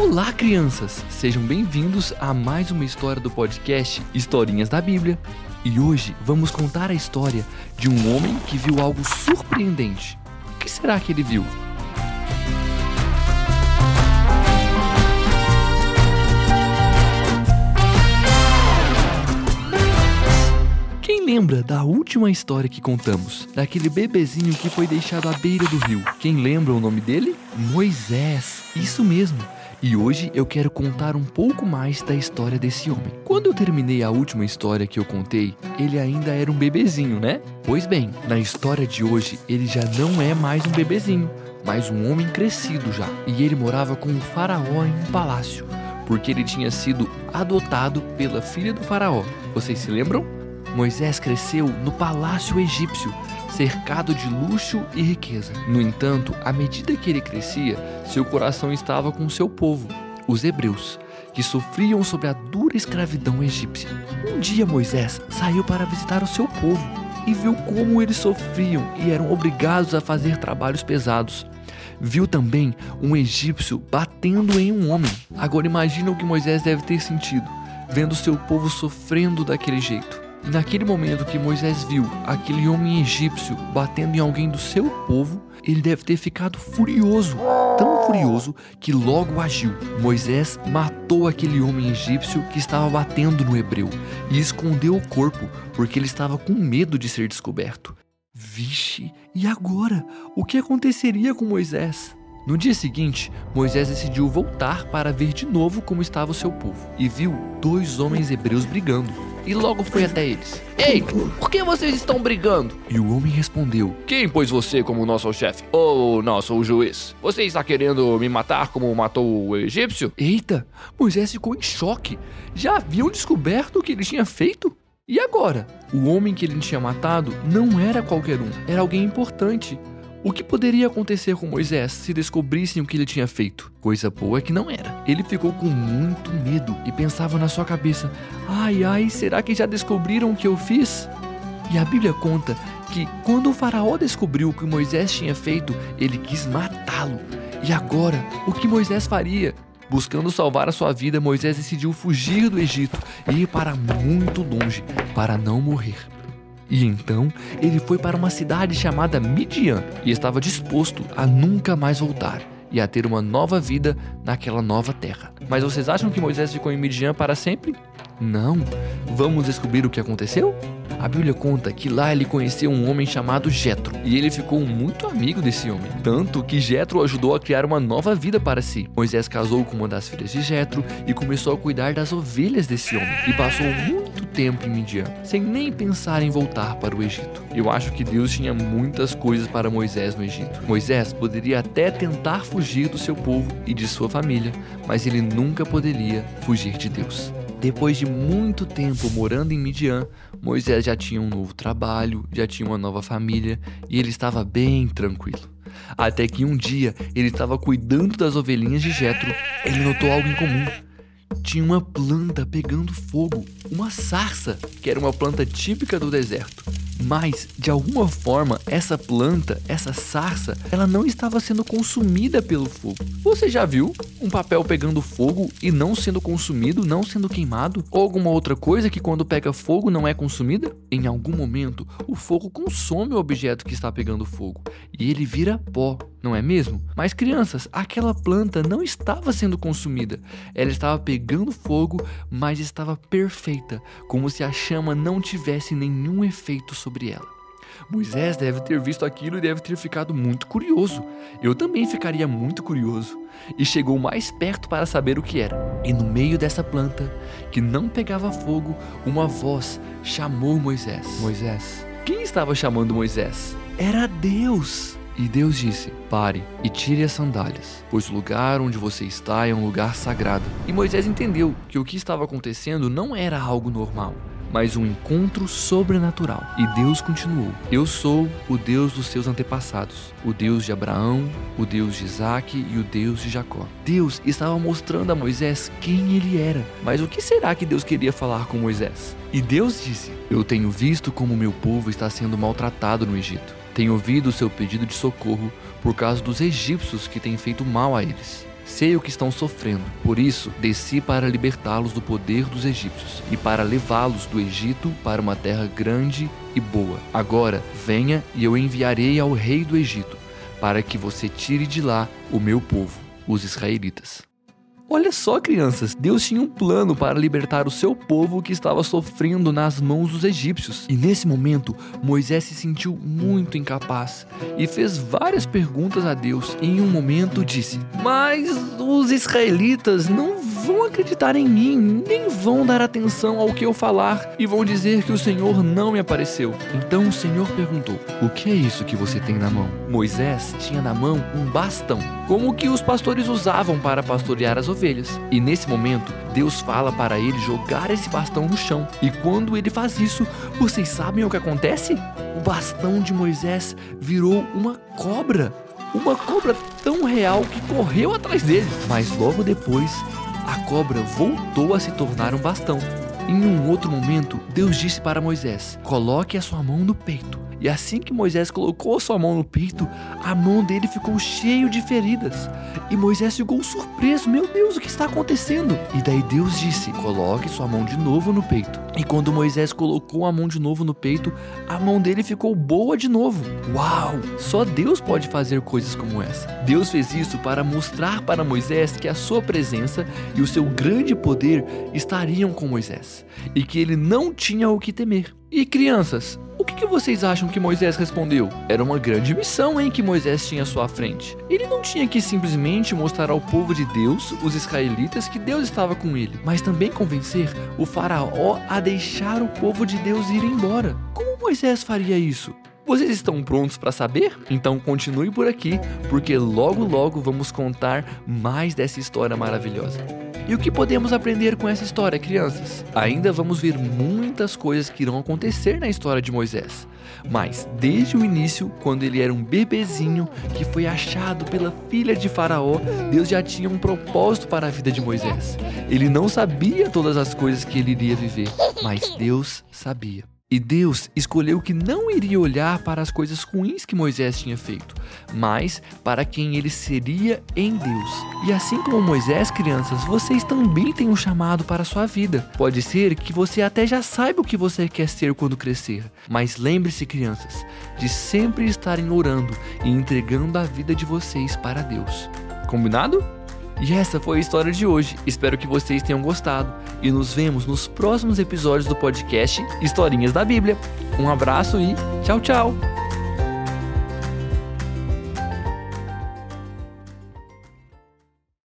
Olá, crianças! Sejam bem-vindos a mais uma história do podcast Historinhas da Bíblia. E hoje vamos contar a história de um homem que viu algo surpreendente. O que será que ele viu? Quem lembra da última história que contamos? Daquele bebezinho que foi deixado à beira do rio. Quem lembra o nome dele? Moisés. Isso mesmo. E hoje eu quero contar um pouco mais da história desse homem. Quando eu terminei a última história que eu contei, ele ainda era um bebezinho, né? Pois bem, na história de hoje ele já não é mais um bebezinho, mas um homem crescido já. E ele morava com o faraó em um palácio, porque ele tinha sido adotado pela filha do faraó. Vocês se lembram? Moisés cresceu no palácio egípcio, cercado de luxo e riqueza. No entanto, à medida que ele crescia, seu coração estava com seu povo, os hebreus, que sofriam sob a dura escravidão egípcia. Um dia Moisés saiu para visitar o seu povo e viu como eles sofriam e eram obrigados a fazer trabalhos pesados. Viu também um egípcio batendo em um homem. Agora imagina o que Moisés deve ter sentido, vendo seu povo sofrendo daquele jeito. Naquele momento que Moisés viu aquele homem egípcio batendo em alguém do seu povo, ele deve ter ficado furioso, tão furioso que logo agiu. Moisés matou aquele homem egípcio que estava batendo no hebreu e escondeu o corpo porque ele estava com medo de ser descoberto. Vixe, e agora? O que aconteceria com Moisés? No dia seguinte, Moisés decidiu voltar para ver de novo como estava o seu povo e viu dois homens hebreus brigando. E logo foi até eles. Ei, por que vocês estão brigando? E o homem respondeu: Quem pôs você como nosso chefe? Ou nosso juiz? Você está querendo me matar como matou o egípcio? Eita, Moisés ficou em choque. Já haviam descoberto o que ele tinha feito? E agora? O homem que ele tinha matado não era qualquer um, era alguém importante. O que poderia acontecer com Moisés se descobrissem o que ele tinha feito? Coisa boa que não era. Ele ficou com muito medo e pensava na sua cabeça: ai, ai, será que já descobriram o que eu fiz? E a Bíblia conta que quando o Faraó descobriu o que Moisés tinha feito, ele quis matá-lo. E agora, o que Moisés faria? Buscando salvar a sua vida, Moisés decidiu fugir do Egito e ir para muito longe para não morrer. E então ele foi para uma cidade chamada Midian e estava disposto a nunca mais voltar e a ter uma nova vida naquela nova terra. Mas vocês acham que Moisés ficou em Midian para sempre? Não. Vamos descobrir o que aconteceu? A Bíblia conta que lá ele conheceu um homem chamado Jetro, e ele ficou muito amigo desse homem, tanto que Jetro ajudou a criar uma nova vida para si. Moisés casou com uma das filhas de Jetro e começou a cuidar das ovelhas desse homem, e passou muito tempo em Midian, sem nem pensar em voltar para o Egito. Eu acho que Deus tinha muitas coisas para Moisés no Egito. Moisés poderia até tentar fugir do seu povo e de sua família, mas ele nunca poderia fugir de Deus. Depois de muito tempo morando em Midian, Moisés já tinha um novo trabalho, já tinha uma nova família e ele estava bem tranquilo. Até que um dia ele estava cuidando das ovelhinhas de Jetro, ele notou algo incomum. Tinha uma planta pegando fogo, uma sarça, que era uma planta típica do deserto. Mas, de alguma forma, essa planta, essa sarça, ela não estava sendo consumida pelo fogo. Você já viu um papel pegando fogo e não sendo consumido, não sendo queimado? Ou alguma outra coisa que quando pega fogo não é consumida? Em algum momento, o fogo consome o objeto que está pegando fogo e ele vira pó, não é mesmo? Mas crianças, aquela planta não estava sendo consumida. Ela estava pegando fogo, mas estava perfeita, como se a chama não tivesse nenhum efeito sobre ela. Moisés deve ter visto aquilo e deve ter ficado muito curioso. Eu também ficaria muito curioso. E chegou mais perto para saber o que era. E no meio dessa planta, que não pegava fogo, uma voz chamou Moisés. Moisés. Quem estava chamando Moisés? Era Deus. E Deus disse: Pare e tire as sandálias, pois o lugar onde você está é um lugar sagrado. E Moisés entendeu que o que estava acontecendo não era algo normal, mas um encontro sobrenatural. E Deus continuou: Eu sou o Deus dos seus antepassados, o Deus de Abraão, o Deus de Isaac e o Deus de Jacó. Deus estava mostrando a Moisés quem ele era. Mas o que será que Deus queria falar com Moisés? E Deus disse: Eu tenho visto como meu povo está sendo maltratado no Egito. Tenho ouvido o seu pedido de socorro por causa dos egípcios que têm feito mal a eles. Sei o que estão sofrendo, por isso desci para libertá-los do poder dos egípcios e para levá-los do Egito para uma terra grande e boa. Agora venha e eu enviarei ao rei do Egito, para que você tire de lá o meu povo, os israelitas. Olha só, crianças, Deus tinha um plano para libertar o seu povo que estava sofrendo nas mãos dos egípcios. E nesse momento, Moisés se sentiu muito incapaz e fez várias perguntas a Deus. Em um momento disse: Mas os israelitas não vão acreditar em mim, nem vão dar atenção ao que eu falar e vão dizer que o Senhor não me apareceu. Então o Senhor perguntou: O que é isso que você tem na mão? Moisés tinha na mão um bastão, como o que os pastores usavam para pastorear as ovelhas. E nesse momento, Deus fala para ele jogar esse bastão no chão. E quando ele faz isso, vocês sabem o que acontece? O bastão de Moisés virou uma cobra. Uma cobra tão real que correu atrás dele. Mas logo depois, a cobra voltou a se tornar um bastão. Em um outro momento, Deus disse para Moisés: Coloque a sua mão no peito. E assim que Moisés colocou sua mão no peito, a mão dele ficou cheia de feridas. E Moisés ficou surpreso: Meu Deus, o que está acontecendo? E daí Deus disse: Coloque sua mão de novo no peito. E quando Moisés colocou a mão de novo no peito, a mão dele ficou boa de novo. Uau! Só Deus pode fazer coisas como essa. Deus fez isso para mostrar para Moisés que a sua presença e o seu grande poder estariam com Moisés e que ele não tinha o que temer. E crianças, o que, vocês acham que Moisés respondeu? Era uma grande missão em que Moisés tinha à sua frente. Ele não tinha que simplesmente mostrar ao povo de Deus, os israelitas, que Deus estava com ele, mas também convencer o faraó a deixar o povo de Deus ir embora. Como Moisés faria isso? Vocês estão prontos para saber? Então continue por aqui, porque logo logo vamos contar mais dessa história maravilhosa. E o que podemos aprender com essa história, crianças? Ainda vamos ver muitas coisas que irão acontecer na história de Moisés. Mas desde o início, quando ele era um bebezinho que foi achado pela filha de Faraó, Deus já tinha um propósito para a vida de Moisés. Ele não sabia todas as coisas que ele iria viver, mas Deus sabia. E Deus escolheu que não iria olhar para as coisas ruins que Moisés tinha feito, mas para quem ele seria em Deus. E assim como Moisés, crianças, vocês também têm um chamado para a sua vida. Pode ser que você até já saiba o que você quer ser quando crescer, mas lembre-se, crianças, de sempre estarem orando e entregando a vida de vocês para Deus. Combinado? E essa foi a história de hoje. Espero que vocês tenham gostado e nos vemos nos próximos episódios do podcast Historinhas da Bíblia. Um abraço e tchau, tchau!